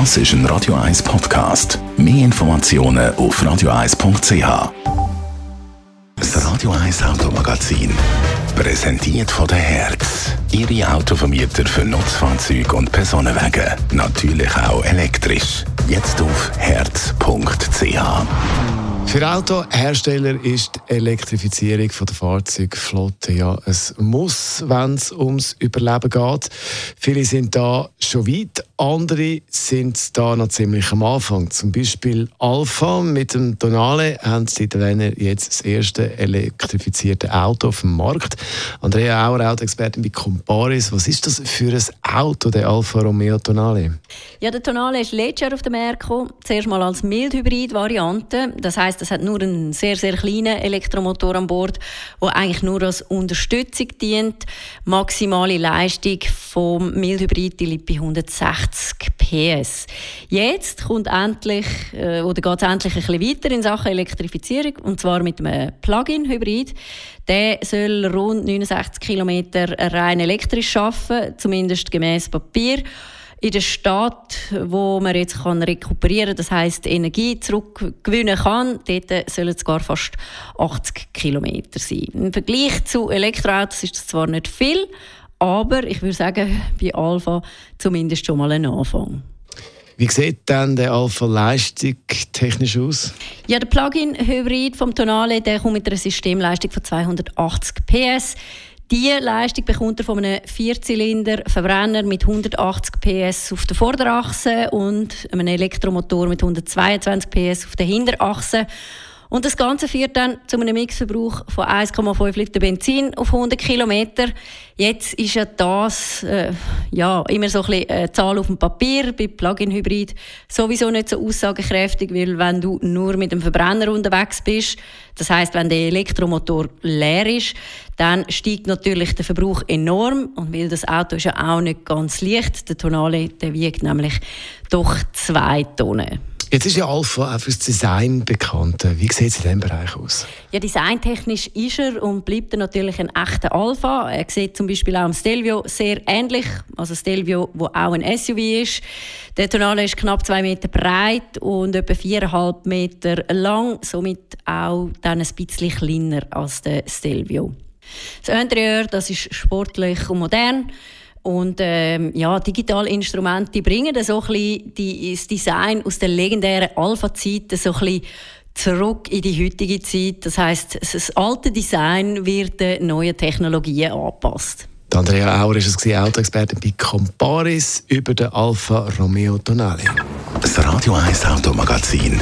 Das ist ein Radio 1 Podcast. Mehr Informationen auf radio1.ch. Das Radio 1 Automagazin. Präsentiert von der Herz. Ihre Autovermieter für Nutzfahrzeuge und Personenwagen. Natürlich auch elektrisch. Jetzt auf herz.ch. Für Autohersteller ist die Elektrifizierung der Fahrzeugflotte ja ein Muss, wenn es ums Überleben geht. Viele sind da schon weit, andere sind da noch ziemlich am Anfang. Zum Beispiel Alpha mit dem Tonale haben sie Italiener jetzt das erste elektrifizierte Auto auf dem Markt. Andrea Auer, Autoexpertin bei Comparis. Was ist das für ein Auto, der Alfa Romeo Tonale? Ja, der Tonale ist letztes Jahr auf den Markt gekommen. Zuerst mal als Mildhybrid-Variante. Das heißt, es hat nur einen sehr, sehr kleinen Elektromotor an Bord, der eigentlich nur als Unterstützung dient. Maximale Leistung vom Mildhybrid liegt bei 160 PS. Jetzt kommt endlich, äh, oder geht es endlich ein weiter in Sachen Elektrifizierung, und zwar mit einem Plug-in-Hybrid. Der soll rund 69 Kilometer rein elektrisch arbeiten, zumindest gemäß Papier in der Stadt, wo man jetzt kann rekuperieren, das heißt Energie zurückgewinnen kann, dort sollen es gar fast 80 Kilometer sein. Im Vergleich zu Elektroautos ist das zwar nicht viel, aber ich würde sagen, bei Alpha zumindest schon mal ein Anfang. Wie sieht denn der Alpha Leistung technisch aus? Ja, der Plug-in-Hybrid vom Tonale der kommt mit einer Systemleistung von 280 PS. Diese Leistung bekommt er von einem Vierzylinder-Verbrenner mit 180 PS auf der Vorderachse und einem Elektromotor mit 122 PS auf der Hinterachse. Und das Ganze führt dann zu einem Mixverbrauch von 1,5 Liter Benzin auf 100 Kilometer. Jetzt ist ja das äh, ja, immer so ein bisschen eine Zahl auf dem Papier, bei Plug-in-Hybrid sowieso nicht so aussagekräftig, weil wenn du nur mit dem Verbrenner unterwegs bist, das heißt, wenn der Elektromotor leer ist, dann steigt natürlich der Verbrauch enorm und weil das Auto ist ja auch nicht ganz leicht, der Tonale, der wiegt nämlich doch zwei Tonnen. Jetzt ist ja Alpha auch fürs Design bekannt. Wie sieht es in diesem Bereich aus? Ja, designtechnisch ist er und bleibt er natürlich ein echter Alpha. Er sieht zum Beispiel auch am Stelvio sehr ähnlich. Also Stelvio, wo auch ein SUV ist. Der Tonale ist knapp zwei Meter breit und etwa viereinhalb Meter lang, somit auch dann ein bisschen kleiner als der Stelvio. Das Interieur, das ist sportlich und modern. Und ähm, ja, digitale Instrumente bringen so ein bisschen die, das Design aus der legendären Alpha-Zeit so ein bisschen zurück in die heutige Zeit. Das heißt, das alte Design wird den neuen Technologien angepasst. Andrea Auer ist es Autoexperte bei Comparis über den Alfa Romeo Tonale. Das Radio 1 Automagazin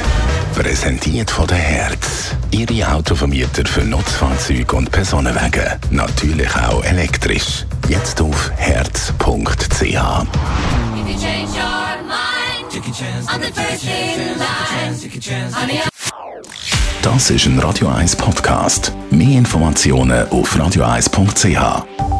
präsentiert von der Herz. Ihre Autovermieter für Nutzfahrzeuge und Personenwagen. Natürlich auch elektrisch. Jetzt auf herz.ch. Das ist ein Radio 1 Podcast. Mehr Informationen auf radio1.ch.